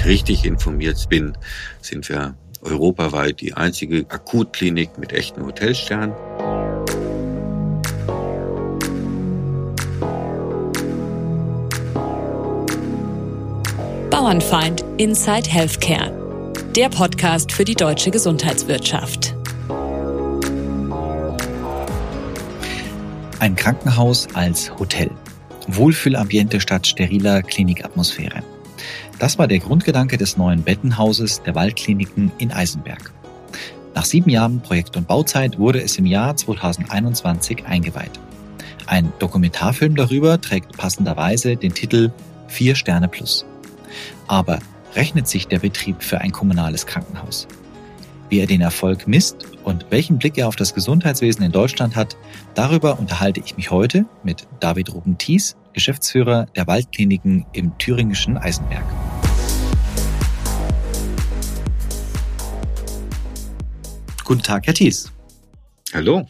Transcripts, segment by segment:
ich richtig informiert bin, sind wir europaweit die einzige Akutklinik mit echten Hotelsternen. Bauernfeind Inside Healthcare. Der Podcast für die deutsche Gesundheitswirtschaft. Ein Krankenhaus als Hotel. Wohlfühlambiente statt steriler Klinikatmosphäre. Das war der Grundgedanke des neuen Bettenhauses der Waldkliniken in Eisenberg. Nach sieben Jahren Projekt- und Bauzeit wurde es im Jahr 2021 eingeweiht. Ein Dokumentarfilm darüber trägt passenderweise den Titel Vier Sterne Plus. Aber rechnet sich der Betrieb für ein kommunales Krankenhaus? Wie er den Erfolg misst und welchen Blick er auf das Gesundheitswesen in Deutschland hat, darüber unterhalte ich mich heute mit David Ruben-Thies, Geschäftsführer der Waldkliniken im thüringischen Eisenberg. Guten Tag, Herr Thies. Hallo.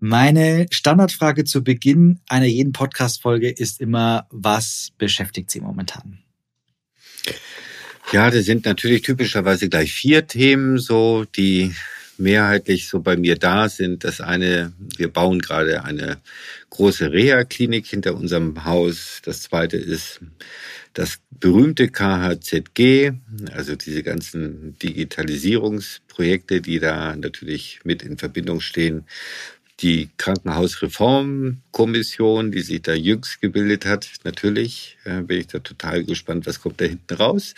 Meine Standardfrage zu Beginn einer jeden Podcast-Folge ist immer, was beschäftigt Sie momentan? Ja, das sind natürlich typischerweise gleich vier Themen, so die mehrheitlich so bei mir da sind. Das eine, wir bauen gerade eine große Reha-Klinik hinter unserem Haus. Das zweite ist das berühmte KHZG, also diese ganzen Digitalisierungsprojekte, die da natürlich mit in Verbindung stehen. Die Krankenhausreformkommission, die sich da jüngst gebildet hat, natürlich äh, bin ich da total gespannt, was kommt da hinten raus.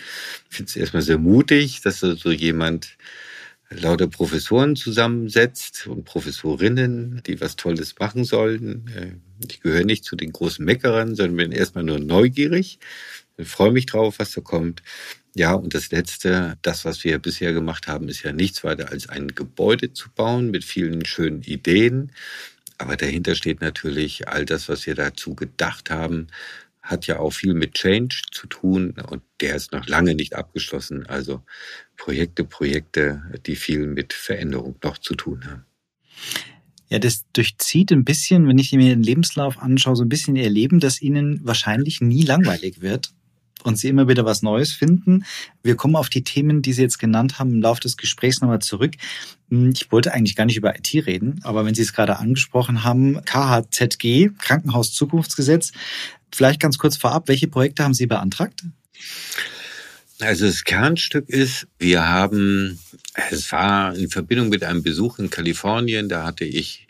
Ich finde es erstmal sehr mutig, dass da so jemand lauter Professoren zusammensetzt und Professorinnen, die was Tolles machen sollen. Äh, ich gehöre nicht zu den großen Meckerern, sondern bin erstmal nur neugierig. Ich freue mich drauf, was da kommt. Ja, und das Letzte, das, was wir bisher gemacht haben, ist ja nichts weiter als ein Gebäude zu bauen mit vielen schönen Ideen. Aber dahinter steht natürlich all das, was wir dazu gedacht haben, hat ja auch viel mit Change zu tun und der ist noch lange nicht abgeschlossen. Also Projekte, Projekte, die viel mit Veränderung noch zu tun haben. Ja, das durchzieht ein bisschen, wenn ich mir den Lebenslauf anschaue, so ein bisschen ihr Leben, dass ihnen wahrscheinlich nie langweilig wird und Sie immer wieder was Neues finden. Wir kommen auf die Themen, die Sie jetzt genannt haben, im Laufe des Gesprächs nochmal zurück. Hm, ich wollte eigentlich gar nicht über IT reden, aber wenn Sie es gerade angesprochen haben, KHZG, Krankenhaus-Zukunftsgesetz, vielleicht ganz kurz vorab, welche Projekte haben Sie beantragt? Also das Kernstück ist, wir haben, es war in Verbindung mit einem Besuch in Kalifornien, da hatte ich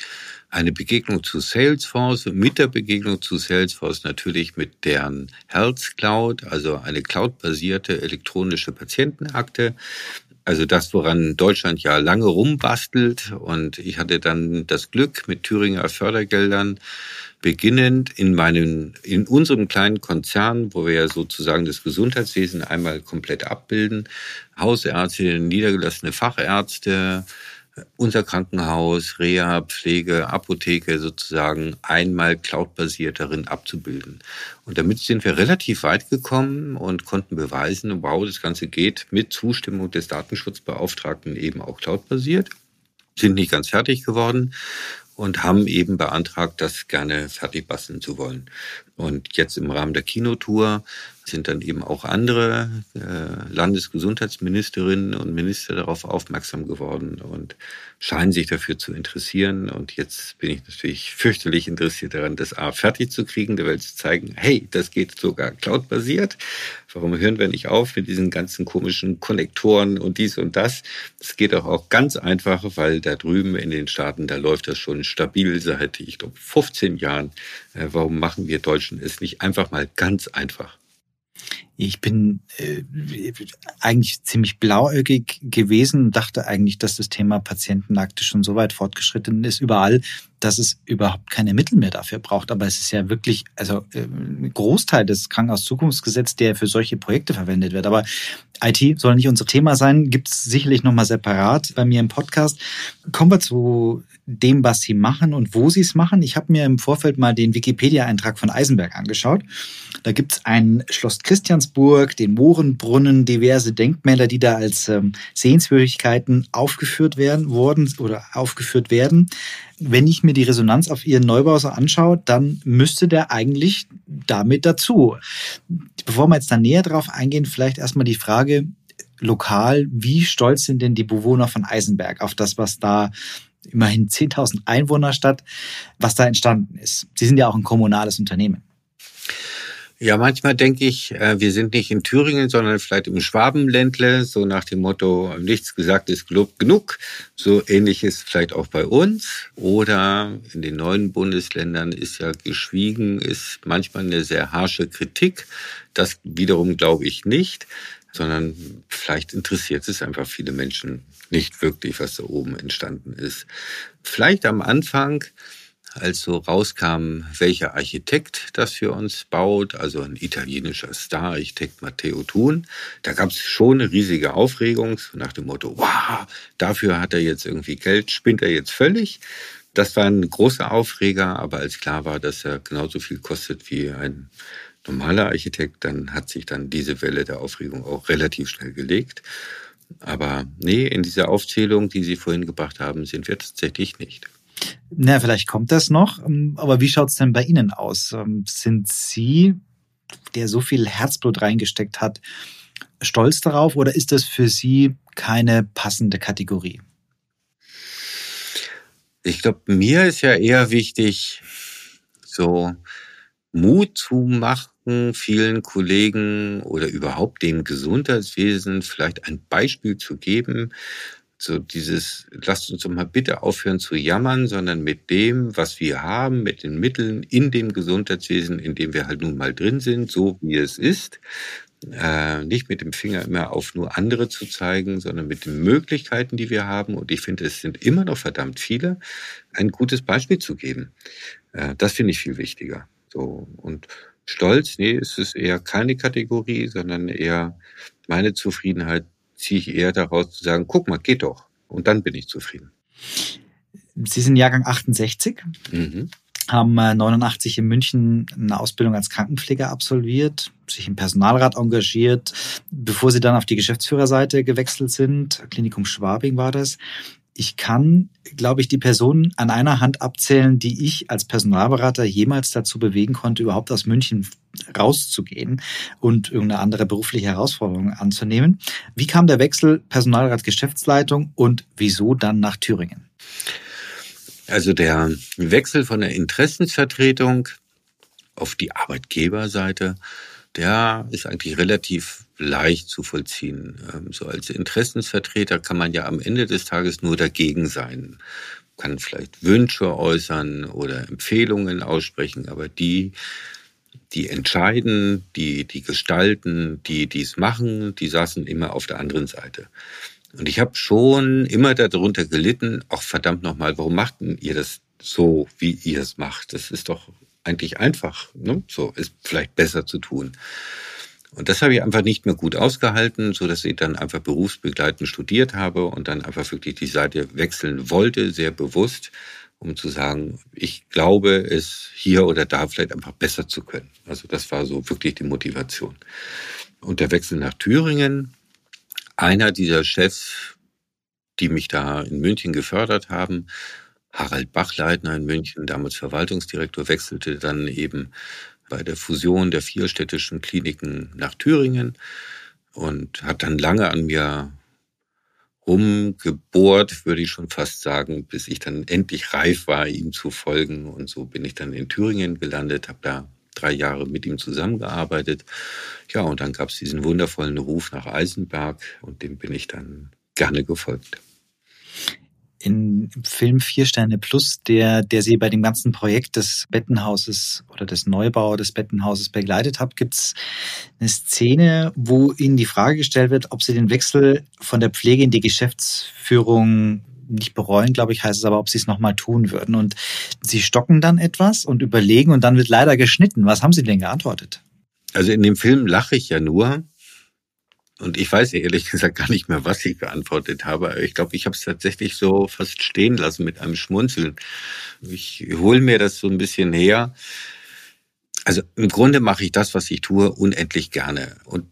eine Begegnung zu Salesforce, mit der Begegnung zu Salesforce natürlich mit deren Health Cloud, also eine cloudbasierte elektronische Patientenakte. Also das, woran Deutschland ja lange rumbastelt. Und ich hatte dann das Glück, mit Thüringer Fördergeldern beginnend in meinen, in unserem kleinen Konzern, wo wir ja sozusagen das Gesundheitswesen einmal komplett abbilden, Hausärzte, niedergelassene Fachärzte, unser Krankenhaus, Reha, Pflege, Apotheke sozusagen einmal cloudbasiert darin abzubilden. Und damit sind wir relativ weit gekommen und konnten beweisen, wow, das Ganze geht mit Zustimmung des Datenschutzbeauftragten eben auch cloudbasiert. Sind nicht ganz fertig geworden und haben eben beantragt, das gerne fertig basteln zu wollen. Und jetzt im Rahmen der Kinotour sind dann eben auch andere äh, Landesgesundheitsministerinnen und Minister darauf aufmerksam geworden und scheinen sich dafür zu interessieren. Und jetzt bin ich natürlich fürchterlich interessiert daran, das A fertig zu kriegen, der Welt zu zeigen, hey, das geht sogar cloud-basiert. Warum hören wir nicht auf mit diesen ganzen komischen Konnektoren und dies und das? Es geht auch, auch ganz einfach, weil da drüben in den Staaten, da läuft das schon stabil seit, ich glaube, 15 Jahren. Äh, warum machen wir Deutschen es nicht einfach mal ganz einfach? Ich bin äh, eigentlich ziemlich blauäugig gewesen und dachte eigentlich, dass das Thema Patientenakte schon so weit fortgeschritten ist überall, dass es überhaupt keine Mittel mehr dafür braucht. Aber es ist ja wirklich, also äh, ein Großteil des Krankenhauszukunftsgesetzes, der für solche Projekte verwendet wird. Aber IT soll nicht unser Thema sein, gibt es sicherlich nochmal separat bei mir im Podcast. Kommen wir zu dem, was Sie machen und wo Sie es machen. Ich habe mir im Vorfeld mal den Wikipedia-Eintrag von Eisenberg angeschaut. Da gibt es ein Schloss Christiansburg, den Mohrenbrunnen, diverse Denkmäler, die da als ähm, Sehenswürdigkeiten aufgeführt werden wurden oder aufgeführt werden. wenn ich mir die Resonanz auf Ihren Neubau so anschaue, dann müsste der eigentlich damit dazu. Bevor wir jetzt da näher drauf eingehen, vielleicht erstmal die Frage lokal, wie stolz sind denn die Bewohner von Eisenberg auf das, was da immerhin 10.000 Einwohner Stadt, was da entstanden ist? Sie sind ja auch ein kommunales Unternehmen. Ja, manchmal denke ich, äh, wir sind nicht in Thüringen, sondern vielleicht im Schwabenländle, so nach dem Motto, nichts gesagt ist genug. So ähnlich ist vielleicht auch bei uns. Oder in den neuen Bundesländern ist ja geschwiegen, ist manchmal eine sehr harsche Kritik. Das wiederum glaube ich nicht, sondern vielleicht interessiert es einfach viele Menschen nicht wirklich, was da oben entstanden ist. Vielleicht am Anfang als so rauskam, welcher Architekt das für uns baut, also ein italienischer Star-Architekt Matteo Thun, da gab es schon eine riesige Aufregung so nach dem Motto, wow, dafür hat er jetzt irgendwie Geld, spinnt er jetzt völlig. Das war ein großer Aufreger, aber als klar war, dass er genauso viel kostet wie ein normaler Architekt, dann hat sich dann diese Welle der Aufregung auch relativ schnell gelegt. Aber nee, in dieser Aufzählung, die Sie vorhin gebracht haben, sind wir tatsächlich nicht. Na, vielleicht kommt das noch. Ähm, aber wie schaut es denn bei Ihnen aus? Ähm, sind Sie, der so viel Herzblut reingesteckt hat, stolz darauf oder ist das für Sie keine passende Kategorie? Ich glaube, mir ist ja eher wichtig, so Mut zu machen, vielen Kollegen oder überhaupt dem Gesundheitswesen vielleicht ein Beispiel zu geben, so dieses, lasst uns doch mal bitte aufhören zu jammern, sondern mit dem, was wir haben, mit den Mitteln in dem Gesundheitswesen, in dem wir halt nun mal drin sind, so wie es ist, äh, nicht mit dem Finger immer auf nur andere zu zeigen, sondern mit den Möglichkeiten, die wir haben. Und ich finde, es sind immer noch verdammt viele, ein gutes Beispiel zu geben. Äh, das finde ich viel wichtiger. So und Stolz, nee, es ist eher keine Kategorie, sondern eher meine Zufriedenheit ziehe ich eher daraus zu sagen, guck mal, geht doch. Und dann bin ich zufrieden. Sie sind Jahrgang 68, mhm. haben 89 äh, in München eine Ausbildung als Krankenpfleger absolviert, sich im Personalrat engagiert, bevor Sie dann auf die Geschäftsführerseite gewechselt sind. Klinikum Schwabing war das ich kann, glaube ich, die Personen an einer Hand abzählen, die ich als Personalberater jemals dazu bewegen konnte, überhaupt aus München rauszugehen und irgendeine andere berufliche Herausforderung anzunehmen. Wie kam der Wechsel Personalrat Geschäftsleitung und wieso dann nach Thüringen? Also der Wechsel von der Interessensvertretung auf die Arbeitgeberseite, der ist eigentlich relativ leicht zu vollziehen. Ähm, so als Interessensvertreter kann man ja am Ende des Tages nur dagegen sein, kann vielleicht Wünsche äußern oder Empfehlungen aussprechen, aber die, die entscheiden, die, die gestalten, die dies machen, die saßen immer auf der anderen Seite. Und ich habe schon immer darunter gelitten, auch verdammt nochmal, warum macht ihr das so, wie ihr es macht? Das ist doch eigentlich einfach. Ne? So ist vielleicht besser zu tun. Und das habe ich einfach nicht mehr gut ausgehalten, so dass ich dann einfach berufsbegleitend studiert habe und dann einfach wirklich die Seite wechseln wollte, sehr bewusst, um zu sagen, ich glaube, es hier oder da vielleicht einfach besser zu können. Also das war so wirklich die Motivation. Und der Wechsel nach Thüringen, einer dieser Chefs, die mich da in München gefördert haben, Harald Bachleitner in München, damals Verwaltungsdirektor, wechselte dann eben bei der Fusion der vier städtischen Kliniken nach Thüringen und hat dann lange an mir rumgebohrt, würde ich schon fast sagen, bis ich dann endlich reif war, ihm zu folgen. Und so bin ich dann in Thüringen gelandet, habe da drei Jahre mit ihm zusammengearbeitet. Ja, und dann gab es diesen wundervollen Ruf nach Eisenberg und dem bin ich dann gerne gefolgt in Film Vier Sterne Plus, der, der Sie bei dem ganzen Projekt des Bettenhauses oder des Neubau des Bettenhauses begleitet hat, gibt es eine Szene, wo Ihnen die Frage gestellt wird, ob Sie den Wechsel von der Pflege in die Geschäftsführung nicht bereuen, glaube ich, heißt es aber, ob sie es nochmal tun würden. Und sie stocken dann etwas und überlegen und dann wird leider geschnitten. Was haben Sie denn geantwortet? Also in dem Film lache ich ja nur, und ich weiß ehrlich gesagt gar nicht mehr, was ich geantwortet habe. Ich glaube, ich habe es tatsächlich so fast stehen lassen mit einem Schmunzeln. Ich hole mir das so ein bisschen her. Also im Grunde mache ich das, was ich tue, unendlich gerne. Und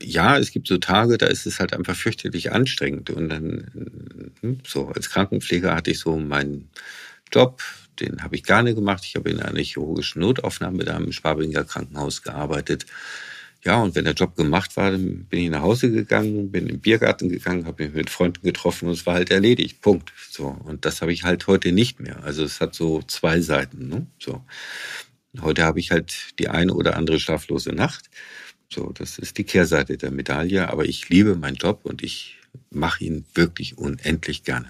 ja, es gibt so Tage, da ist es halt einfach fürchterlich anstrengend. Und dann, hm, so als Krankenpfleger hatte ich so mein Job, den habe ich gerne gemacht. Ich habe in einer chirurgischen Notaufnahme da im Schwabinger Krankenhaus gearbeitet. Ja, und wenn der Job gemacht war, dann bin ich nach Hause gegangen, bin im Biergarten gegangen, habe mich mit Freunden getroffen und es war halt erledigt. Punkt. So. Und das habe ich halt heute nicht mehr. Also es hat so zwei Seiten. Ne? So. Heute habe ich halt die eine oder andere schlaflose Nacht. So, das ist die Kehrseite der Medaille. Aber ich liebe meinen Job und ich mache ihn wirklich unendlich gerne.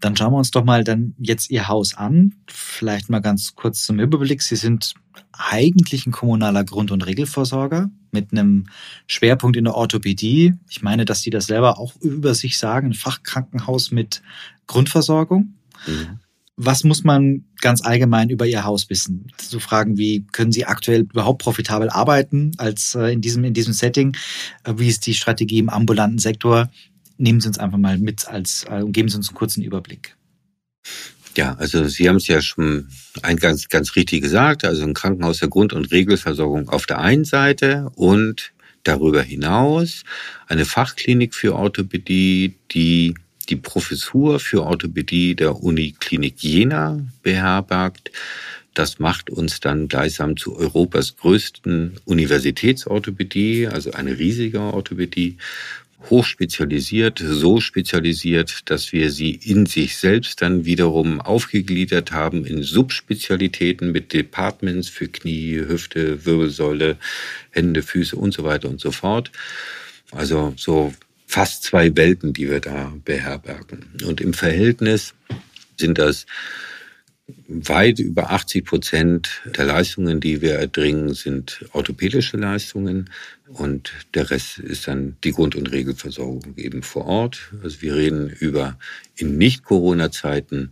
Dann schauen wir uns doch mal dann jetzt Ihr Haus an. Vielleicht mal ganz kurz zum Überblick. Sie sind eigentlich ein kommunaler Grund- und Regelversorger mit einem Schwerpunkt in der Orthopädie. Ich meine, dass Sie das selber auch über sich sagen, ein Fachkrankenhaus mit Grundversorgung. Mhm. Was muss man ganz allgemein über Ihr Haus wissen? So Fragen wie, können Sie aktuell überhaupt profitabel arbeiten als äh, in, diesem, in diesem Setting? Äh, wie ist die Strategie im ambulanten Sektor? Nehmen Sie uns einfach mal mit als, äh, und geben Sie uns einen kurzen Überblick. Ja, also Sie haben es ja schon eingangs ganz richtig gesagt. Also ein Krankenhaus der Grund- und Regelversorgung auf der einen Seite und darüber hinaus eine Fachklinik für Orthopädie, die die Professur für Orthopädie der Uniklinik Jena beherbergt. Das macht uns dann gleichsam zu Europas größten Universitätsorthopädie, also eine riesige Orthopädie, hochspezialisiert, so spezialisiert, dass wir sie in sich selbst dann wiederum aufgegliedert haben in Subspezialitäten mit Departments für Knie, Hüfte, Wirbelsäule, Hände, Füße und so weiter und so fort. Also so fast zwei Welten, die wir da beherbergen. Und im Verhältnis sind das weit über 80 Prozent der Leistungen, die wir erbringen, sind orthopädische Leistungen und der Rest ist dann die Grund- und Regelversorgung eben vor Ort. Also wir reden über in Nicht-Corona-Zeiten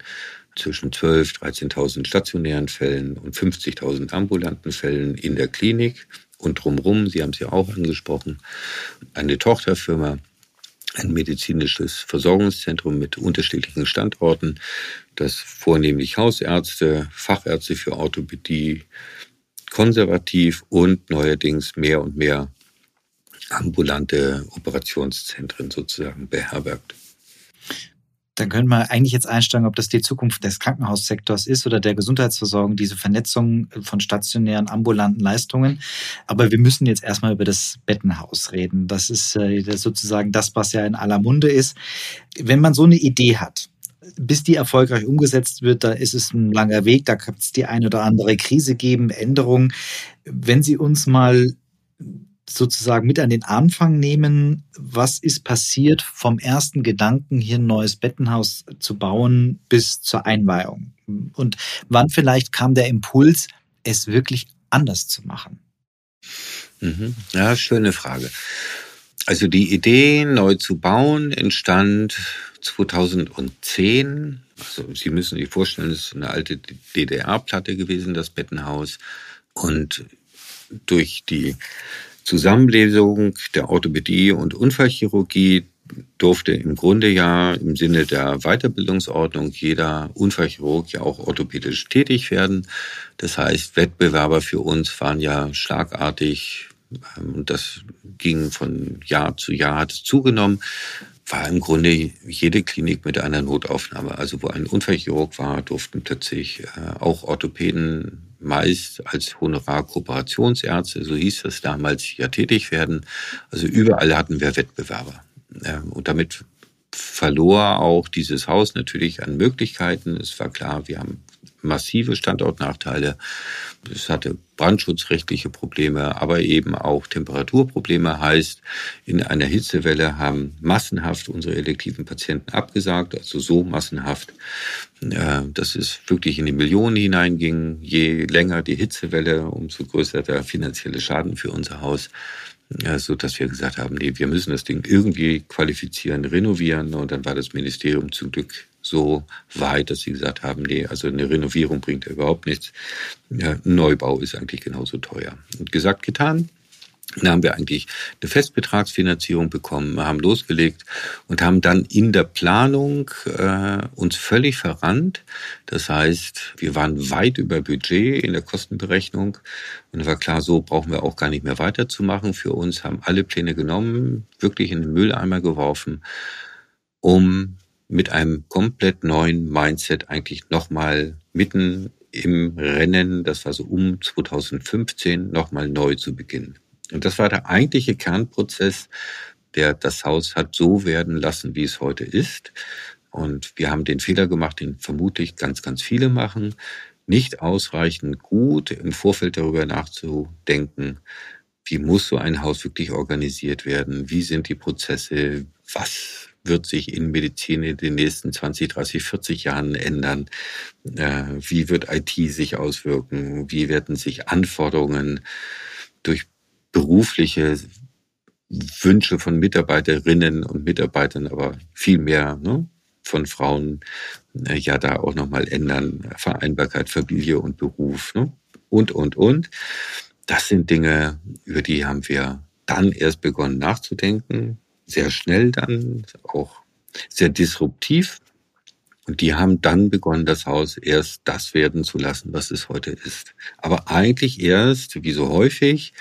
zwischen 12.000, 13.000 stationären Fällen und 50.000 ambulanten Fällen in der Klinik und drumherum, Sie haben es ja auch angesprochen, eine Tochterfirma, ein medizinisches Versorgungszentrum mit unterschiedlichen Standorten, das vornehmlich Hausärzte, Fachärzte für Orthopädie, konservativ und neuerdings mehr und mehr ambulante Operationszentren sozusagen beherbergt. Dann können wir eigentlich jetzt einsteigen, ob das die Zukunft des Krankenhaussektors ist oder der Gesundheitsversorgung, diese Vernetzung von stationären, ambulanten Leistungen. Aber wir müssen jetzt erstmal über das Bettenhaus reden. Das ist äh, sozusagen das, was ja in aller Munde ist. Wenn man so eine Idee hat, bis die erfolgreich umgesetzt wird, da ist es ein langer Weg, da kann es die eine oder andere Krise geben, Änderungen. Wenn Sie uns mal sozusagen mit an den Anfang nehmen, was ist passiert vom ersten Gedanken, hier ein neues Bettenhaus zu bauen, bis zur Einweihung? Und wann vielleicht kam der Impuls, es wirklich anders zu machen? Mhm. Ja, schöne Frage. Also die Idee, neu zu bauen, entstand 2010. Also Sie müssen sich vorstellen, es ist eine alte DDR-Platte gewesen, das Bettenhaus. Und durch die Zusammenlesung der Orthopädie und Unfallchirurgie durfte im Grunde ja im Sinne der Weiterbildungsordnung jeder Unfallchirurg ja auch orthopädisch tätig werden. Das heißt, Wettbewerber für uns waren ja schlagartig ähm, und das ging von Jahr zu Jahr, hat zugenommen, war im Grunde jede Klinik mit einer Notaufnahme. Also wo ein Unfallchirurg war, durften plötzlich äh, auch Orthopäden meist als Honorarkooperationsärzte, so hieß das damals, ja tätig werden. Also überall hatten wir Wettbewerber. Ähm, und damit verlor auch dieses Haus natürlich an Möglichkeiten. Es war klar, wir haben massive Standortnachteile. Es hatte brandschutzrechtliche Probleme, aber eben auch Temperaturprobleme. Heißt, in einer Hitzewelle haben massenhaft unsere elektiven Patienten abgesagt, also so massenhaft, äh, dass es wirklich in die Millionen hineinging. Je länger die Hitzewelle, umso größer der finanzielle Schaden für unser Haus ja, so dass wir gesagt haben, nee, wir müssen das Ding irgendwie qualifizieren, renovieren. Und dann war das Ministerium zum Glück so weit, dass sie gesagt haben, nee, also eine Renovierung bringt ja überhaupt nichts. Ja, Neubau ist eigentlich genauso teuer. Und gesagt, getan. Dann haben wir eigentlich eine Festbetragsfinanzierung bekommen, haben losgelegt und haben dann in der Planung äh, uns völlig verrannt. Das heißt, wir waren weit über Budget in der Kostenberechnung und war klar, so brauchen wir auch gar nicht mehr weiterzumachen. Für uns haben alle Pläne genommen, wirklich in den Mülleimer geworfen, um mit einem komplett neuen Mindset eigentlich nochmal mitten im Rennen, das war so um 2015, nochmal neu zu beginnen. Und das war der eigentliche Kernprozess, der das Haus hat so werden lassen, wie es heute ist. Und wir haben den Fehler gemacht, den vermutlich ganz, ganz viele machen, nicht ausreichend gut im Vorfeld darüber nachzudenken, wie muss so ein Haus wirklich organisiert werden, wie sind die Prozesse, was wird sich in Medizin in den nächsten 20, 30, 40 Jahren ändern, äh, wie wird IT sich auswirken, wie werden sich Anforderungen durch berufliche Wünsche von Mitarbeiterinnen und Mitarbeitern, aber viel mehr ne, von Frauen äh, ja da auch nochmal ändern. Vereinbarkeit, Familie und Beruf ne? und, und, und. Das sind Dinge, über die haben wir dann erst begonnen nachzudenken. Sehr schnell dann, auch sehr disruptiv. Und die haben dann begonnen, das Haus erst das werden zu lassen, was es heute ist. Aber eigentlich erst, wie so häufig,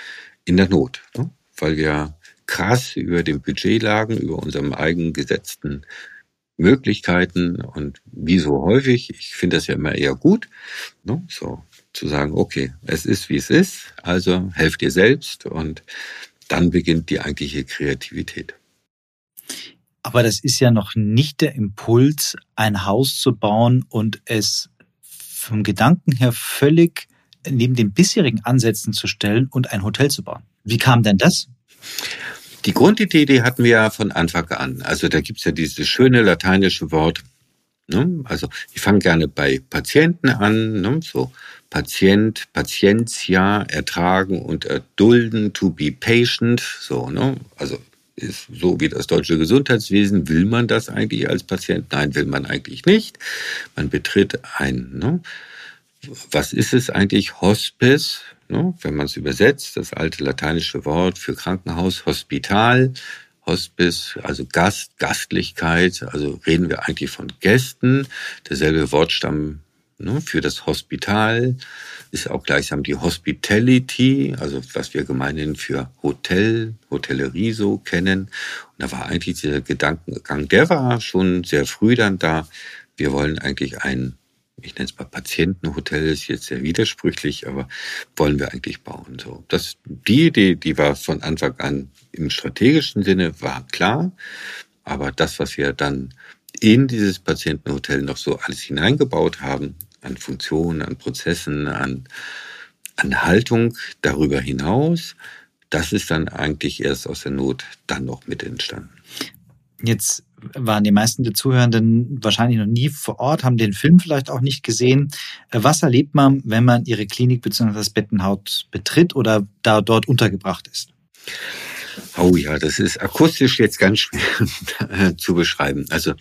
in der Not. Ne? Weil wir krass über dem Budget lagen, über unserem eigenen gesetzten Möglichkeiten und wie so häufig, ich finde das ja immer eher gut, ne? so zu sagen, okay, es ist wie es ist, also helft dir selbst und dann beginnt die eigentliche Kreativität. Aber das ist ja noch nicht der Impuls, ein Haus zu bauen und es vom Gedanken her völlig neben den bisherigen Ansätzen zu stellen und ein Hotel zu bauen. Wie kam denn das? Die Grundidee, die hatten wir ja von Anfang an. Also da gibt's ja dieses schöne lateinische Wort. Ne? Also ich fange gerne bei Patienten an, ne? so Patient, Patientia, ertragen und erdulden, to be patient, so, ne? Also ist so wie das deutsche Gesundheitswesen. Will man das eigentlich als Patient? Nein, will man eigentlich nicht. Man betritt ein, ne? was ist es eigentlich? Hospice, ne? wenn man es übersetzt, das alte lateinische Wort für Krankenhaus, Hospital, Hospice, also Gast, Gastlichkeit, also reden wir eigentlich von Gästen. Derselbe Wortstamm ne, für das Hospital ist auch gleichsam die Hospitality, also was wir gemeinhin für Hotel, Hotellerie so kennen. Und da war eigentlich dieser Gedankengang, der war schon sehr früh dann da. Wir wollen eigentlich ein ich nenne es mal Patientenhotel, ist jetzt sehr widersprüchlich, aber wollen wir eigentlich bauen. So, das, die Idee, die war von Anfang an im strategischen Sinne, war klar. Aber das, was wir dann in dieses Patientenhotel noch so alles hineingebaut haben, an Funktionen, an Prozessen, an, an Haltung darüber hinaus, das ist dann eigentlich erst aus der Not dann noch mit entstanden. Jetzt waren die meisten der Zuhörenden wahrscheinlich noch nie vor Ort, haben den Film vielleicht auch nicht gesehen. Was erlebt man, wenn man ihre Klinik bzw. das Bettenhaus betritt oder da dort untergebracht ist? Oh ja, das ist akustisch jetzt ganz schwer zu beschreiben. Also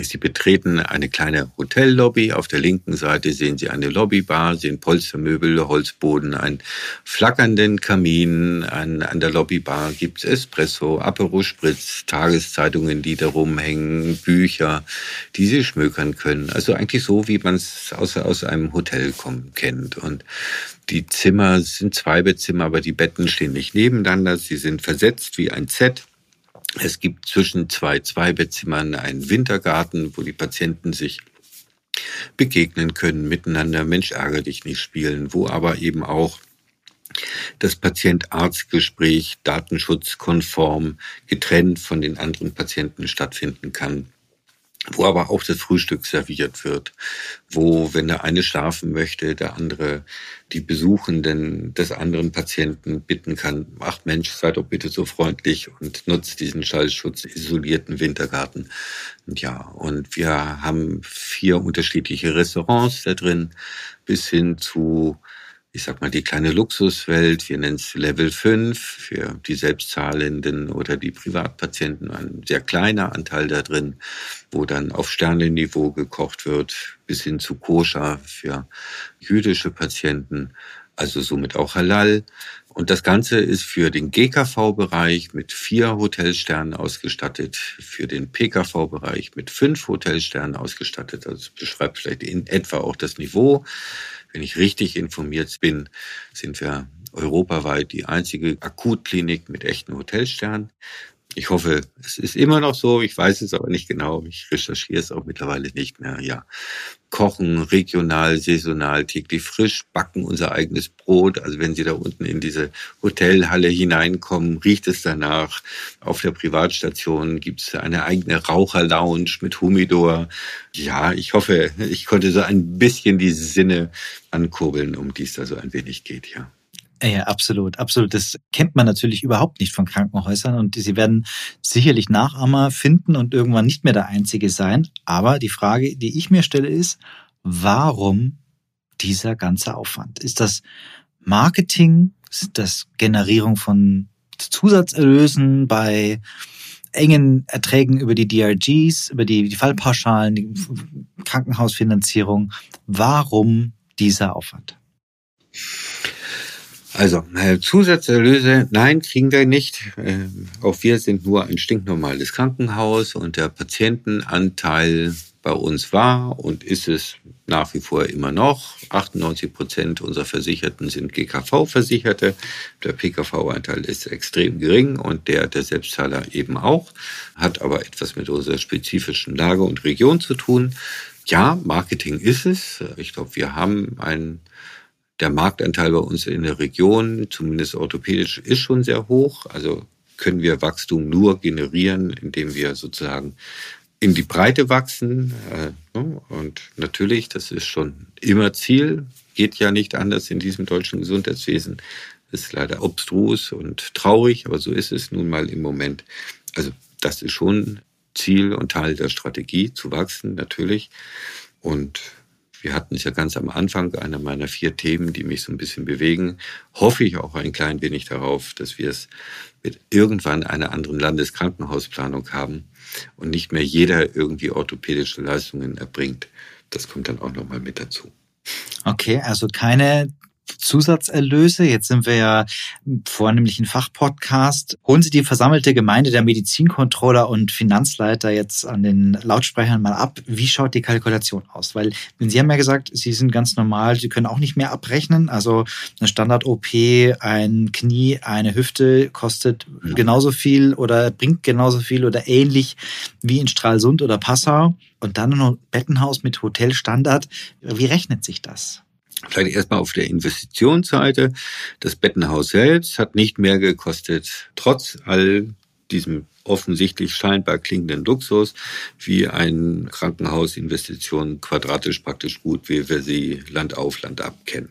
Sie betreten eine kleine Hotellobby. Auf der linken Seite sehen Sie eine Lobbybar, sehen Polstermöbel, Holzboden, einen flackernden Kamin. An, an der Lobbybar gibt es Espresso, Aperol Spritz, Tageszeitungen, die da rumhängen, Bücher, die Sie schmökern können. Also eigentlich so, wie man es aus, aus einem Hotel kommen, kennt. Und die Zimmer sind zwei Bettzimmer, aber die Betten stehen nicht nebeneinander. Sie sind versetzt wie ein Z. Es gibt zwischen zwei Zweibettzimmern einen Wintergarten, wo die Patienten sich begegnen können, miteinander Mensch ärgere dich nicht spielen, wo aber eben auch das Patient-Arzt-Gespräch datenschutzkonform getrennt von den anderen Patienten stattfinden kann wo aber auch das Frühstück serviert wird, wo, wenn der eine schlafen möchte, der andere die Besuchenden des anderen Patienten bitten kann, ach Mensch, sei doch bitte so freundlich und nutzt diesen schallschutzisolierten Wintergarten. Und ja, und wir haben vier unterschiedliche Restaurants da drin, bis hin zu ich sag mal, die kleine Luxuswelt, wir nennen es Level 5 für die Selbstzahlenden oder die Privatpatienten, ein sehr kleiner Anteil da drin, wo dann auf Sternenniveau gekocht wird, bis hin zu Koscher für jüdische Patienten, also somit auch Halal. Und das Ganze ist für den GKV-Bereich mit vier Hotelsternen ausgestattet, für den PKV-Bereich mit fünf Hotelsternen ausgestattet. Also beschreibt vielleicht in etwa auch das Niveau. Wenn ich richtig informiert bin, sind wir europaweit die einzige Akutklinik mit echten Hotelsternen. Ich hoffe, es ist immer noch so. Ich weiß es aber nicht genau. Ich recherchiere es auch mittlerweile nicht mehr. Ja, kochen regional, saisonal, täglich frisch, backen unser eigenes Brot. Also wenn Sie da unten in diese Hotelhalle hineinkommen, riecht es danach. Auf der Privatstation gibt es eine eigene Raucherlounge mit Humidor. Ja, ich hoffe, ich konnte so ein bisschen die Sinne ankurbeln, um die es da so ein wenig geht. Ja. Ja, absolut, absolut. Das kennt man natürlich überhaupt nicht von Krankenhäusern und sie werden sicherlich Nachahmer finden und irgendwann nicht mehr der Einzige sein. Aber die Frage, die ich mir stelle, ist, warum dieser ganze Aufwand? Ist das Marketing? Ist das Generierung von Zusatzerlösen bei engen Erträgen über die DRGs, über die, die Fallpauschalen, die Krankenhausfinanzierung? Warum dieser Aufwand? Also, äh, Zusatzerlöse, nein, kriegen wir nicht. Äh, auch wir sind nur ein stinknormales Krankenhaus und der Patientenanteil bei uns war und ist es nach wie vor immer noch. 98 Prozent unserer Versicherten sind GKV-Versicherte. Der PKV-Anteil ist extrem gering und der der Selbstzahler eben auch, hat aber etwas mit unserer spezifischen Lage und Region zu tun. Ja, Marketing ist es. Ich glaube, wir haben ein der Marktanteil bei uns in der Region, zumindest orthopädisch, ist schon sehr hoch. Also können wir Wachstum nur generieren, indem wir sozusagen in die Breite wachsen. Äh, ne? Und natürlich, das ist schon immer Ziel, geht ja nicht anders in diesem deutschen Gesundheitswesen. Ist leider obstrus und traurig, aber so ist es nun mal im Moment. Also das ist schon Ziel und Teil der Strategie, zu wachsen, natürlich. Und wir hatten es ja ganz am Anfang, einer meiner vier Themen, die mich so ein bisschen bewegen, hoffe ich auch ein klein wenig darauf, dass wir es mit irgendwann einer anderen Landeskrankenhausplanung haben und nicht mehr jeder irgendwie orthopädische Leistungen erbringt. Das kommt dann auch nochmal mit dazu. Okay, also keine Zusatzerlöse. Jetzt sind wir ja vornehmlich ein Fachpodcast. Holen Sie die versammelte Gemeinde der Medizincontroller und Finanzleiter jetzt an den Lautsprechern mal ab. Wie schaut die Kalkulation aus? Weil Sie haben ja gesagt, Sie sind ganz normal, Sie können auch nicht mehr abrechnen. Also eine Standard-OP, ein Knie, eine Hüfte kostet ja. genauso viel oder bringt genauso viel oder ähnlich wie in Stralsund oder Passau. Und dann noch Bettenhaus mit Hotelstandard. Wie rechnet sich das? Vielleicht erstmal auf der Investitionsseite. Das Bettenhaus selbst hat nicht mehr gekostet, trotz all diesem offensichtlich scheinbar klingenden Luxus, wie ein Krankenhausinvestition quadratisch praktisch gut, wie wir sie Land auf, Land ab kennen.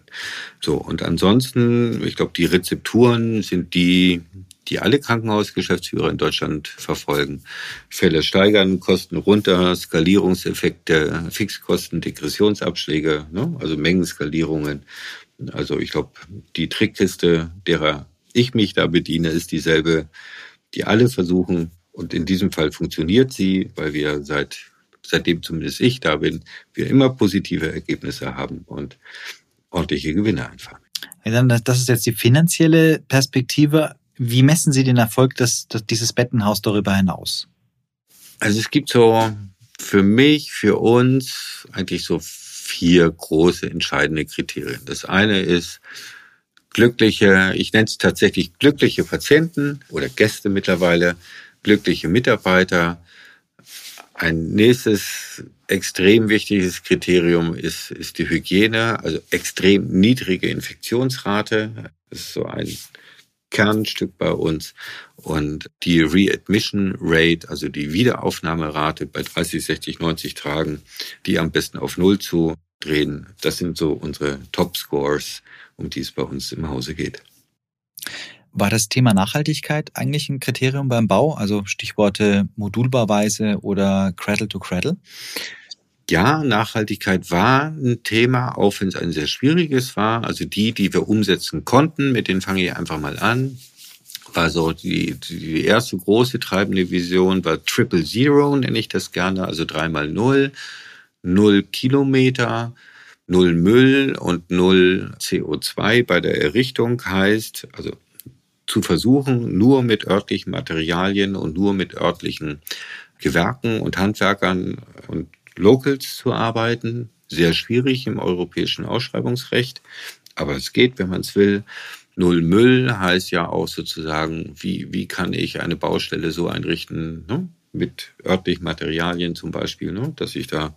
So, und ansonsten, ich glaube, die Rezepturen sind die, die alle Krankenhausgeschäftsführer in Deutschland verfolgen. Fälle steigern, Kosten runter, Skalierungseffekte, Fixkosten, Degressionsabschläge, ne? also Mengenskalierungen. Also ich glaube, die Trickkiste, derer ich mich da bediene, ist dieselbe, die alle versuchen. Und in diesem Fall funktioniert sie, weil wir seit, seitdem zumindest ich da bin, wir immer positive Ergebnisse haben und ordentliche Gewinne einfahren. Das ist jetzt die finanzielle Perspektive. Wie messen Sie den Erfolg des, des, dieses Bettenhaus darüber hinaus? Also es gibt so für mich, für uns eigentlich so vier große entscheidende Kriterien. Das eine ist glückliche, ich nenne es tatsächlich glückliche Patienten oder Gäste mittlerweile, glückliche Mitarbeiter. Ein nächstes extrem wichtiges Kriterium ist, ist die Hygiene, also extrem niedrige Infektionsrate. Das ist so ein Kernstück bei uns. Und die Readmission Rate, also die Wiederaufnahmerate bei 30, 60, 90 Tagen, die am besten auf Null zu drehen, das sind so unsere Top Scores, um die es bei uns im Hause geht. War das Thema Nachhaltigkeit eigentlich ein Kriterium beim Bau? Also Stichworte Modulbauweise oder Cradle to Cradle? Ja, Nachhaltigkeit war ein Thema, auch wenn es ein sehr schwieriges war. Also die, die wir umsetzen konnten, mit denen fange ich einfach mal an. War so die, die erste große treibende Vision war Triple Zero, nenne ich das gerne, also dreimal Null, Null Kilometer, Null Müll und Null CO2 bei der Errichtung heißt, also zu versuchen, nur mit örtlichen Materialien und nur mit örtlichen Gewerken und Handwerkern und Locals zu arbeiten. Sehr schwierig im europäischen Ausschreibungsrecht, aber es geht, wenn man es will. Null Müll heißt ja auch sozusagen, wie, wie kann ich eine Baustelle so einrichten, ne? mit örtlichen Materialien zum Beispiel, ne? dass ich da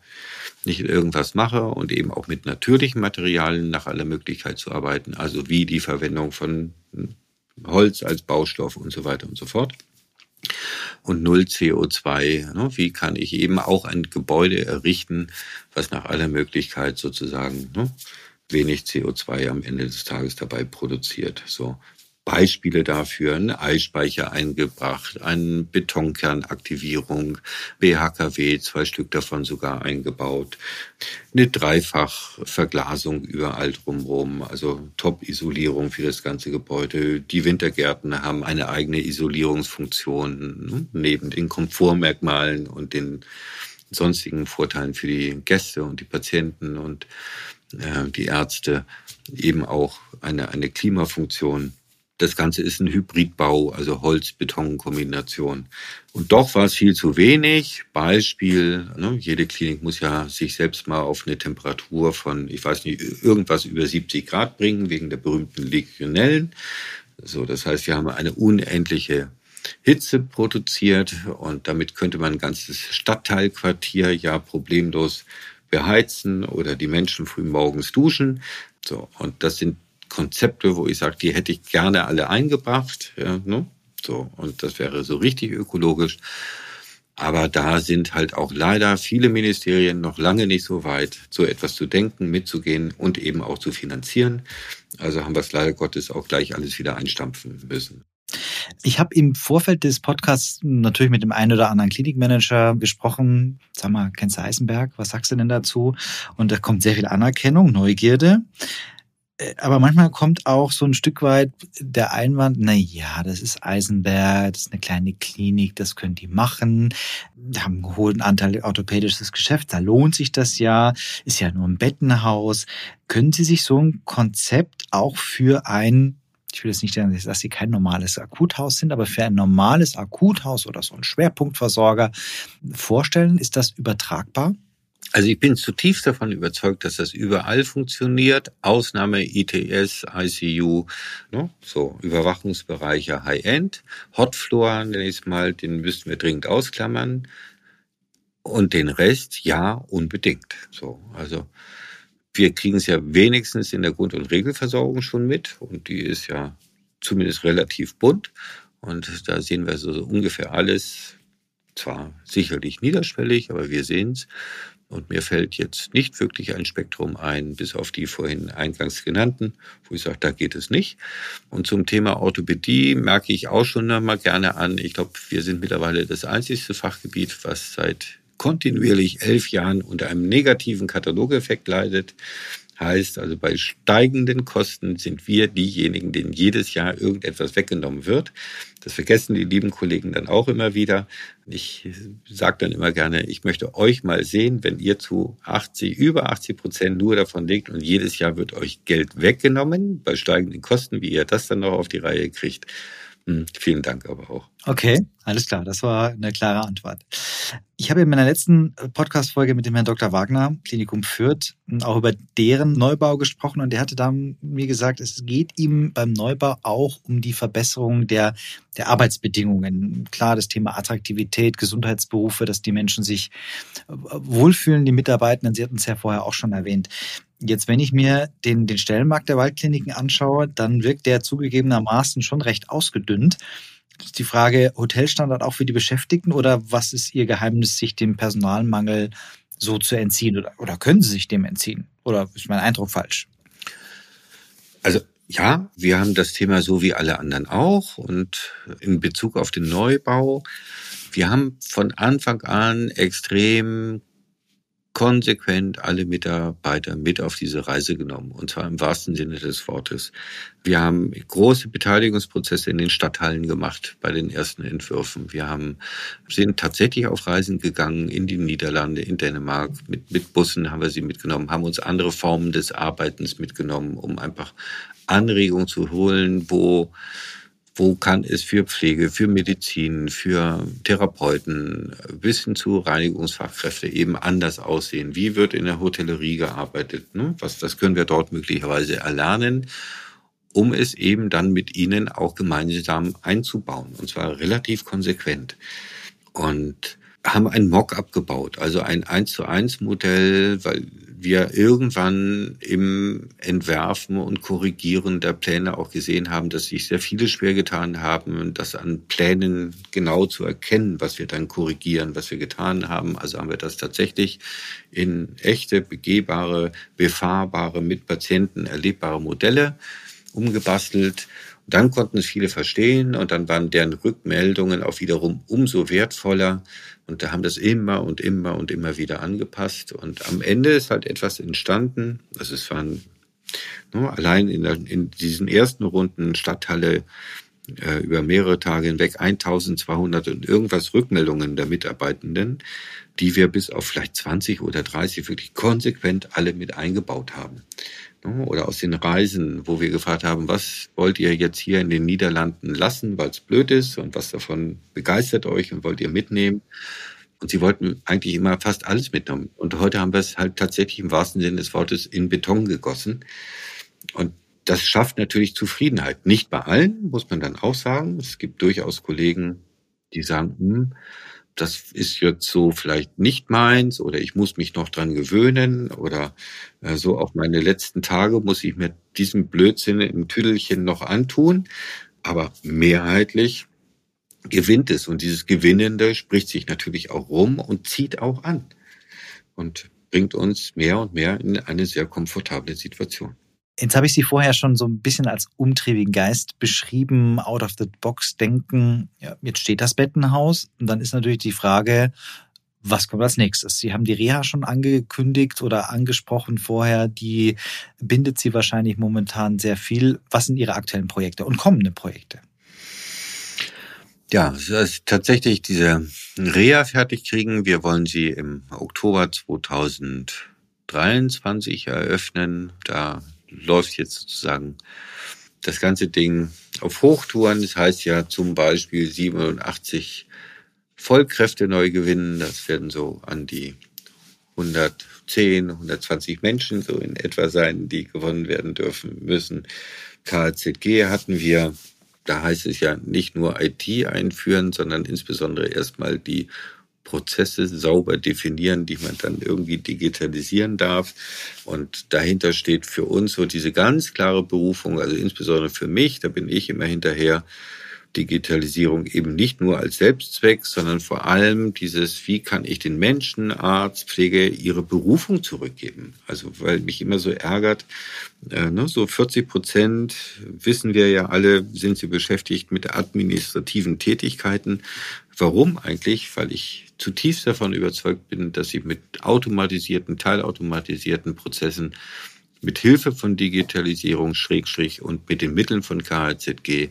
nicht irgendwas mache und eben auch mit natürlichen Materialien nach aller Möglichkeit zu arbeiten, also wie die Verwendung von Holz als Baustoff und so weiter und so fort. Und null CO2. Ne? Wie kann ich eben auch ein Gebäude errichten, was nach aller Möglichkeit sozusagen ne, wenig CO2 am Ende des Tages dabei produziert. So. Beispiele dafür, ein Eispeicher eingebracht, eine Betonkernaktivierung, BHKW, zwei Stück davon sogar eingebaut, eine Dreifachverglasung überall drumherum, also Top-Isolierung für das ganze Gebäude. Die Wintergärten haben eine eigene Isolierungsfunktion ne, neben den Komfortmerkmalen und den sonstigen Vorteilen für die Gäste und die Patienten und äh, die Ärzte eben auch eine, eine Klimafunktion das Ganze ist ein Hybridbau, also Holz-Beton-Kombination. Und doch war es viel zu wenig. Beispiel, ne, jede Klinik muss ja sich selbst mal auf eine Temperatur von, ich weiß nicht, irgendwas über 70 Grad bringen, wegen der berühmten Legionellen. So, das heißt, wir haben eine unendliche Hitze produziert und damit könnte man ein ganzes Stadtteilquartier ja problemlos beheizen oder die Menschen früh morgens duschen. So, und das sind Konzepte, wo ich sage, die hätte ich gerne alle eingebracht. Ja, ne? so, und das wäre so richtig ökologisch. Aber da sind halt auch leider viele Ministerien noch lange nicht so weit, so etwas zu denken, mitzugehen und eben auch zu finanzieren. Also haben wir es leider Gottes auch gleich alles wieder einstampfen müssen. Ich habe im Vorfeld des Podcasts natürlich mit dem einen oder anderen Klinikmanager gesprochen. Sag mal, kennst du Eisenberg? Was sagst du denn dazu? Und da kommt sehr viel Anerkennung, Neugierde. Äh, aber manchmal kommt auch so ein Stück weit der Einwand, na ja, das ist Eisenberg, das ist eine kleine Klinik, das können die machen, die haben einen hohen Anteil orthopädisches Geschäft, da lohnt sich das ja, ist ja nur ein Bettenhaus. Können Sie sich so ein Konzept auch für ein ich will jetzt nicht sagen, dass sie kein normales Akuthaus sind, aber für ein normales Akuthaus oder so ein Schwerpunktversorger vorstellen, ist das übertragbar? Also ich bin zutiefst davon überzeugt, dass das überall funktioniert. Ausnahme ITS, ICU, ne? so Überwachungsbereiche High-End. Hotfloor, nenne ich es mal, den müssten wir dringend ausklammern. Und den Rest, ja, unbedingt. So, also wir kriegen es ja wenigstens in der Grund- und Regelversorgung schon mit. Und die ist ja zumindest relativ bunt. Und da sehen wir so ungefähr alles. Zwar sicherlich niederschwellig, aber wir sehen es. Und mir fällt jetzt nicht wirklich ein Spektrum ein, bis auf die vorhin eingangs genannten, wo ich sage, da geht es nicht. Und zum Thema Orthopädie merke ich auch schon mal gerne an. Ich glaube, wir sind mittlerweile das einzigste Fachgebiet, was seit kontinuierlich elf Jahren unter einem negativen Katalogeffekt leidet. Heißt also, bei steigenden Kosten sind wir diejenigen, denen jedes Jahr irgendetwas weggenommen wird. Das vergessen die lieben Kollegen dann auch immer wieder. Ich sage dann immer gerne, ich möchte euch mal sehen, wenn ihr zu 80, über 80 Prozent nur davon legt und jedes Jahr wird euch Geld weggenommen bei steigenden Kosten, wie ihr das dann noch auf die Reihe kriegt. Hm, vielen Dank aber auch. Okay, alles klar. Das war eine klare Antwort. Ich habe in meiner letzten Podcast-Folge mit dem Herrn Dr. Wagner, Klinikum Fürth, auch über deren Neubau gesprochen und der hatte da mir gesagt, es geht ihm beim Neubau auch um die Verbesserung der, der Arbeitsbedingungen. Klar, das Thema Attraktivität, Gesundheitsberufe, dass die Menschen sich wohlfühlen, die Mitarbeitenden. Sie hatten es ja vorher auch schon erwähnt. Jetzt, wenn ich mir den, den Stellenmarkt der Waldkliniken anschaue, dann wirkt der zugegebenermaßen schon recht ausgedünnt. Ist die Frage, Hotelstandard auch für die Beschäftigten oder was ist Ihr Geheimnis, sich dem Personalmangel so zu entziehen oder, oder können Sie sich dem entziehen? Oder ist mein Eindruck falsch? Also ja, wir haben das Thema so wie alle anderen auch und in Bezug auf den Neubau, wir haben von Anfang an extrem konsequent alle Mitarbeiter mit auf diese Reise genommen, und zwar im wahrsten Sinne des Wortes. Wir haben große Beteiligungsprozesse in den Stadthallen gemacht bei den ersten Entwürfen. Wir haben, sind tatsächlich auf Reisen gegangen in die Niederlande, in Dänemark. Mit, mit Bussen haben wir sie mitgenommen, haben uns andere Formen des Arbeitens mitgenommen, um einfach Anregungen zu holen, wo wo kann es für Pflege, für Medizin, für Therapeuten bis hin zu Reinigungsfachkräfte eben anders aussehen? Wie wird in der Hotellerie gearbeitet? Ne? Was, das können wir dort möglicherweise erlernen. um es eben dann mit ihnen auch gemeinsam einzubauen. Und zwar relativ konsequent. Und haben ein Mock abgebaut, also ein 1 zu 1 Modell, weil wir irgendwann im Entwerfen und Korrigieren der Pläne auch gesehen haben, dass sich sehr viele schwer getan haben, das an Plänen genau zu erkennen, was wir dann korrigieren, was wir getan haben. Also haben wir das tatsächlich in echte, begehbare, befahrbare, mit Patienten erlebbare Modelle umgebastelt. Dann konnten es viele verstehen und dann waren deren Rückmeldungen auch wiederum umso wertvoller. Und da haben das immer und immer und immer wieder angepasst. Und am Ende ist halt etwas entstanden. Also es waren ne, allein in, der, in diesen ersten Runden Stadthalle äh, über mehrere Tage hinweg 1200 und irgendwas Rückmeldungen der Mitarbeitenden, die wir bis auf vielleicht 20 oder 30 wirklich konsequent alle mit eingebaut haben. Ne, oder aus den Reisen, wo wir gefragt haben, was wollt ihr jetzt hier in den Niederlanden lassen, weil es blöd ist und was davon begeistert euch und wollt ihr mitnehmen. Und sie wollten eigentlich immer fast alles mitnehmen. Und heute haben wir es halt tatsächlich im wahrsten Sinne des Wortes in Beton gegossen. Und das schafft natürlich Zufriedenheit. Nicht bei allen, muss man dann auch sagen. Es gibt durchaus Kollegen, die sagen, hm, das ist jetzt so vielleicht nicht meins oder ich muss mich noch dran gewöhnen oder äh, so auf meine letzten Tage muss ich mir diesen Blödsinn im Tüdelchen noch antun. Aber mehrheitlich gewinnt es und dieses Gewinnende spricht sich natürlich auch rum und zieht auch an und bringt uns mehr und mehr in eine sehr komfortable Situation. Jetzt habe ich Sie vorher schon so ein bisschen als umtriebigen Geist beschrieben, out of the box denken. Ja, jetzt steht das Bettenhaus und dann ist natürlich die Frage, was kommt als nächstes? Sie haben die Reha schon angekündigt oder angesprochen vorher. Die bindet Sie wahrscheinlich momentan sehr viel. Was sind Ihre aktuellen Projekte und kommende Projekte? Ja, tatsächlich diese Reha fertig kriegen. Wir wollen sie im Oktober 2023 eröffnen. Da läuft jetzt sozusagen das ganze Ding auf Hochtouren. Das heißt ja zum Beispiel 87 Vollkräfte neu gewinnen. Das werden so an die 110, 120 Menschen so in etwa sein, die gewonnen werden dürfen müssen. KZG hatten wir. Da heißt es ja nicht nur IT einführen, sondern insbesondere erstmal die Prozesse sauber definieren, die man dann irgendwie digitalisieren darf. Und dahinter steht für uns so diese ganz klare Berufung, also insbesondere für mich, da bin ich immer hinterher, Digitalisierung eben nicht nur als Selbstzweck, sondern vor allem dieses, wie kann ich den Menschen, Arzt, Pflege ihre Berufung zurückgeben? Also weil mich immer so ärgert, äh, ne, so 40 Prozent wissen wir ja alle, sind sie beschäftigt mit administrativen Tätigkeiten. Warum eigentlich? Weil ich zutiefst davon überzeugt bin, dass ich mit automatisierten, teilautomatisierten Prozessen mit Hilfe von Digitalisierung, Schrägstrich und mit den Mitteln von KHZG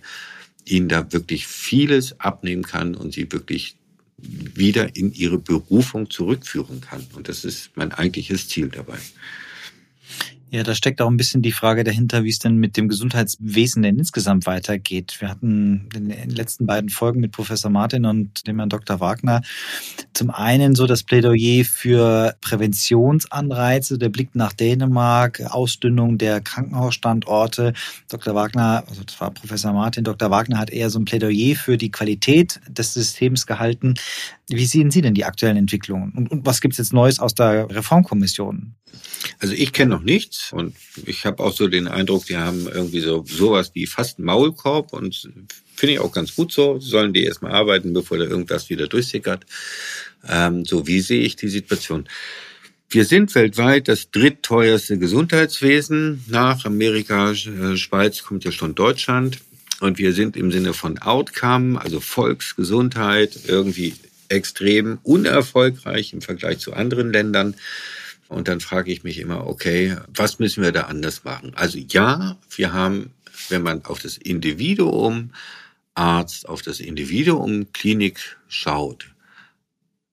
ihnen da wirklich vieles abnehmen kann und sie wirklich wieder in ihre Berufung zurückführen kann. Und das ist mein eigentliches Ziel dabei. Ja, da steckt auch ein bisschen die Frage dahinter, wie es denn mit dem Gesundheitswesen denn insgesamt weitergeht. Wir hatten in den letzten beiden Folgen mit Professor Martin und dem Herrn Dr. Wagner zum einen so das Plädoyer für Präventionsanreize, der Blick nach Dänemark, Ausdünnung der Krankenhausstandorte. Dr. Wagner, also das war Professor Martin, Dr. Wagner hat eher so ein Plädoyer für die Qualität des Systems gehalten. Wie sehen Sie denn die aktuellen Entwicklungen? Und, und was gibt es jetzt Neues aus der Reformkommission? Also ich kenne noch nichts und ich habe auch so den Eindruck, die haben irgendwie so sowas wie fast einen Maulkorb und finde ich auch ganz gut so. Sollen die erstmal arbeiten, bevor da irgendwas wieder durchsickert. Ähm, so wie sehe ich die Situation? Wir sind weltweit das drittteuerste Gesundheitswesen. Nach Amerika, äh, Schweiz kommt ja schon Deutschland. Und wir sind im Sinne von Outcome, also Volksgesundheit, irgendwie extrem unerfolgreich im Vergleich zu anderen Ländern. Und dann frage ich mich immer, okay, was müssen wir da anders machen? Also ja, wir haben, wenn man auf das Individuum Arzt, auf das Individuum Klinik schaut,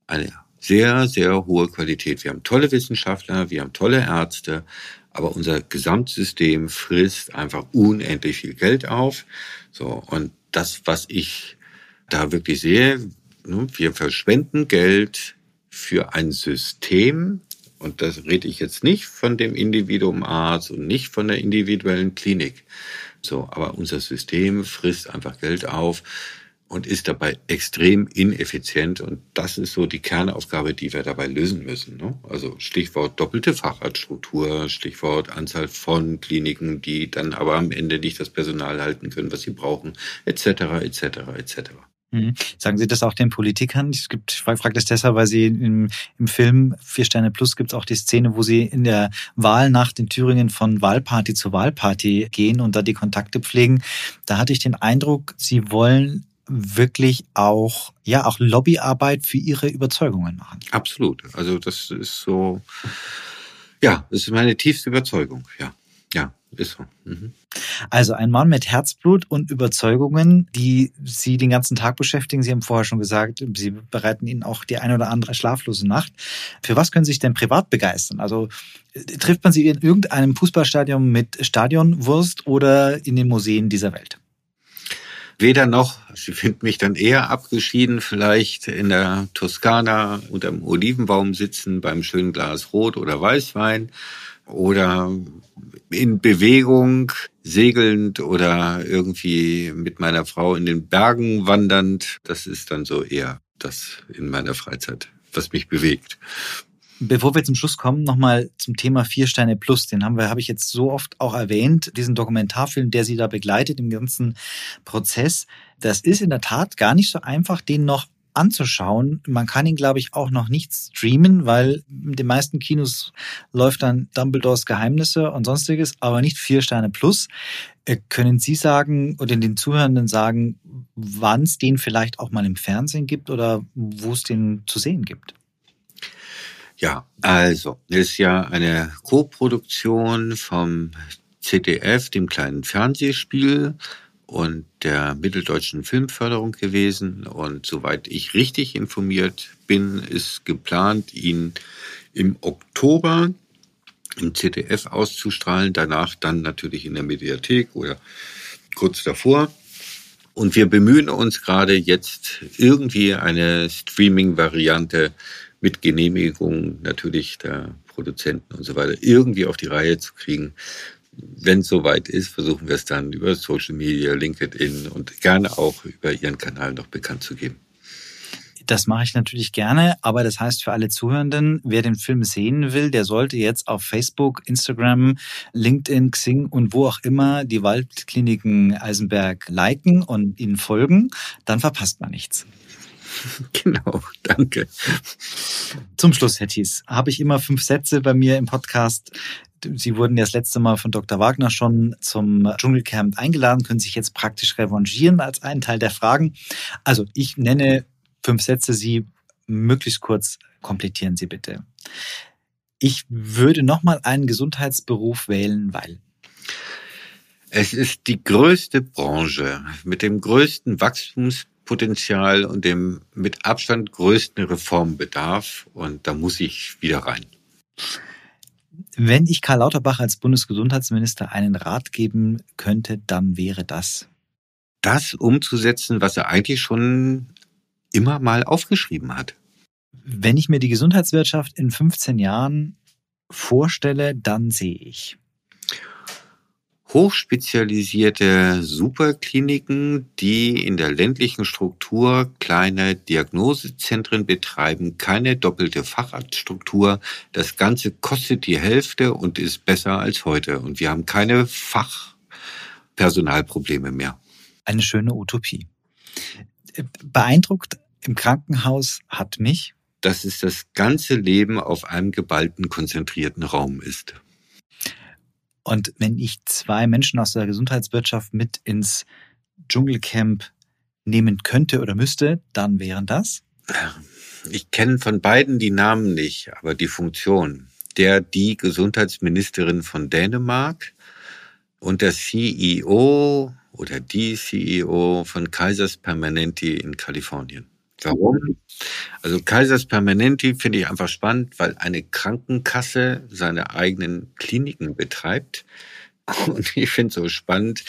eine sehr, sehr hohe Qualität. Wir haben tolle Wissenschaftler, wir haben tolle Ärzte, aber unser Gesamtsystem frisst einfach unendlich viel Geld auf. So, und das, was ich da wirklich sehe, wir verschwenden Geld für ein System, und das rede ich jetzt nicht von dem Individuum Arzt und nicht von der individuellen Klinik, So, aber unser System frisst einfach Geld auf und ist dabei extrem ineffizient. Und das ist so die Kernaufgabe, die wir dabei lösen müssen. Ne? Also Stichwort doppelte Facharztstruktur, Stichwort Anzahl von Kliniken, die dann aber am Ende nicht das Personal halten können, was sie brauchen, etc., etc., etc. Mhm. Sagen Sie das auch den Politikern? Es gibt, ich frage das deshalb, weil Sie im, im Film Vier Sterne Plus gibt es auch die Szene, wo Sie in der Wahlnacht in Thüringen von Wahlparty zu Wahlparty gehen und da die Kontakte pflegen. Da hatte ich den Eindruck, Sie wollen wirklich auch, ja, auch Lobbyarbeit für ihre Überzeugungen machen. Absolut. Also das ist so, ja, das ist meine tiefste Überzeugung, ja. Ja, ist so. Mhm. Also ein Mann mit Herzblut und Überzeugungen, die Sie den ganzen Tag beschäftigen. Sie haben vorher schon gesagt, Sie bereiten Ihnen auch die eine oder andere schlaflose Nacht. Für was können Sie sich denn privat begeistern? Also trifft man Sie in irgendeinem Fußballstadion mit Stadionwurst oder in den Museen dieser Welt? Weder noch. Sie finden mich dann eher abgeschieden, vielleicht in der Toskana unter dem Olivenbaum sitzen beim schönen Glas Rot oder Weißwein oder in Bewegung segelnd oder irgendwie mit meiner Frau in den Bergen wandernd. Das ist dann so eher das in meiner Freizeit, was mich bewegt. Bevor wir zum Schluss kommen, nochmal zum Thema Vier Sterne Plus. Den haben wir, habe ich jetzt so oft auch erwähnt, diesen Dokumentarfilm, der Sie da begleitet im ganzen Prozess. Das ist in der Tat gar nicht so einfach, den noch anzuschauen. Man kann ihn, glaube ich, auch noch nicht streamen, weil in den meisten Kinos läuft dann Dumbledores Geheimnisse und sonstiges, aber nicht vier Sterne plus. Äh, können Sie sagen oder den Zuhörenden sagen, wann es den vielleicht auch mal im Fernsehen gibt oder wo es den zu sehen gibt? Ja, also, ist ja eine Co-Produktion vom ZDF, dem kleinen Fernsehspiel und der Mitteldeutschen Filmförderung gewesen. Und soweit ich richtig informiert bin, ist geplant, ihn im Oktober im ZDF auszustrahlen, danach dann natürlich in der Mediathek oder kurz davor. Und wir bemühen uns gerade jetzt irgendwie eine Streaming-Variante mit Genehmigung natürlich der Produzenten und so weiter irgendwie auf die Reihe zu kriegen. Wenn es soweit ist, versuchen wir es dann über Social Media, LinkedIn und gerne auch über Ihren Kanal noch bekannt zu geben. Das mache ich natürlich gerne, aber das heißt für alle Zuhörenden, wer den Film sehen will, der sollte jetzt auf Facebook, Instagram, LinkedIn, Xing und wo auch immer die Waldkliniken Eisenberg liken und ihnen folgen, dann verpasst man nichts. Genau, danke. Zum Schluss, Herr Thies, habe ich immer fünf Sätze bei mir im Podcast. Sie wurden ja das letzte Mal von Dr. Wagner schon zum Dschungelcamp eingeladen, können sich jetzt praktisch revanchieren als einen Teil der Fragen. Also ich nenne fünf Sätze, Sie möglichst kurz komplettieren Sie bitte. Ich würde nochmal einen Gesundheitsberuf wählen, weil. Es ist die größte Branche mit dem größten Wachstums Potenzial und dem mit Abstand größten Reformbedarf. Und da muss ich wieder rein. Wenn ich Karl Lauterbach als Bundesgesundheitsminister einen Rat geben könnte, dann wäre das. Das umzusetzen, was er eigentlich schon immer mal aufgeschrieben hat. Wenn ich mir die Gesundheitswirtschaft in 15 Jahren vorstelle, dann sehe ich hochspezialisierte Superkliniken, die in der ländlichen Struktur kleine Diagnosezentren betreiben, keine doppelte Facharztstruktur. Das Ganze kostet die Hälfte und ist besser als heute. Und wir haben keine Fachpersonalprobleme mehr. Eine schöne Utopie. Beeindruckt im Krankenhaus hat mich, dass es das ganze Leben auf einem geballten, konzentrierten Raum ist. Und wenn ich zwei Menschen aus der Gesundheitswirtschaft mit ins Dschungelcamp nehmen könnte oder müsste, dann wären das? Ich kenne von beiden die Namen nicht, aber die Funktion. Der, die Gesundheitsministerin von Dänemark und der CEO oder die CEO von Kaisers Permanenti in Kalifornien. Warum? Also Kaisers Permanenti finde ich einfach spannend, weil eine Krankenkasse seine eigenen Kliniken betreibt. Und ich finde es so spannend,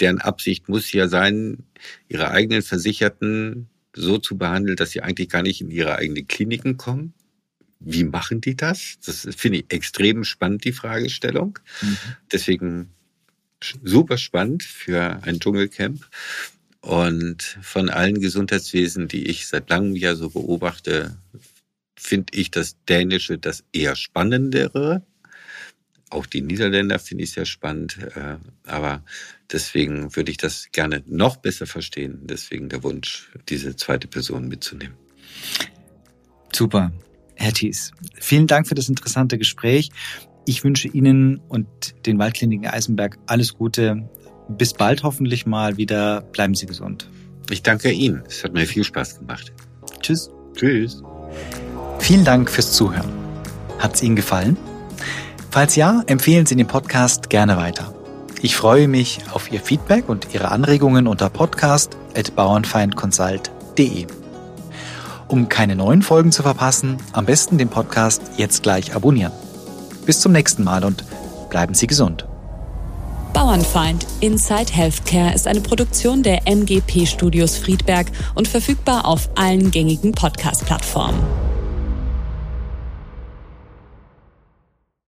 deren Absicht muss ja sein, ihre eigenen Versicherten so zu behandeln, dass sie eigentlich gar nicht in ihre eigenen Kliniken kommen. Wie machen die das? Das finde ich extrem spannend, die Fragestellung. Mhm. Deswegen super spannend für ein Dschungelcamp. Und von allen Gesundheitswesen, die ich seit langem ja so beobachte, finde ich das Dänische das eher spannendere. Auch die Niederländer finde ich sehr spannend. Äh, aber deswegen würde ich das gerne noch besser verstehen. Deswegen der Wunsch, diese zweite Person mitzunehmen. Super. Herr Thies, vielen Dank für das interessante Gespräch. Ich wünsche Ihnen und den Waldkliniken Eisenberg alles Gute. Bis bald hoffentlich mal wieder. Bleiben Sie gesund. Ich danke Ihnen. Es hat mir viel Spaß gemacht. Tschüss. Tschüss. Vielen Dank fürs Zuhören. Hat es Ihnen gefallen? Falls ja, empfehlen Sie den Podcast gerne weiter. Ich freue mich auf Ihr Feedback und Ihre Anregungen unter podcast.bauernfeindconsult.de. Um keine neuen Folgen zu verpassen, am besten den Podcast jetzt gleich abonnieren. Bis zum nächsten Mal und bleiben Sie gesund. Bauernfeind Inside Healthcare ist eine Produktion der MGP Studios Friedberg und verfügbar auf allen gängigen Podcast-Plattformen.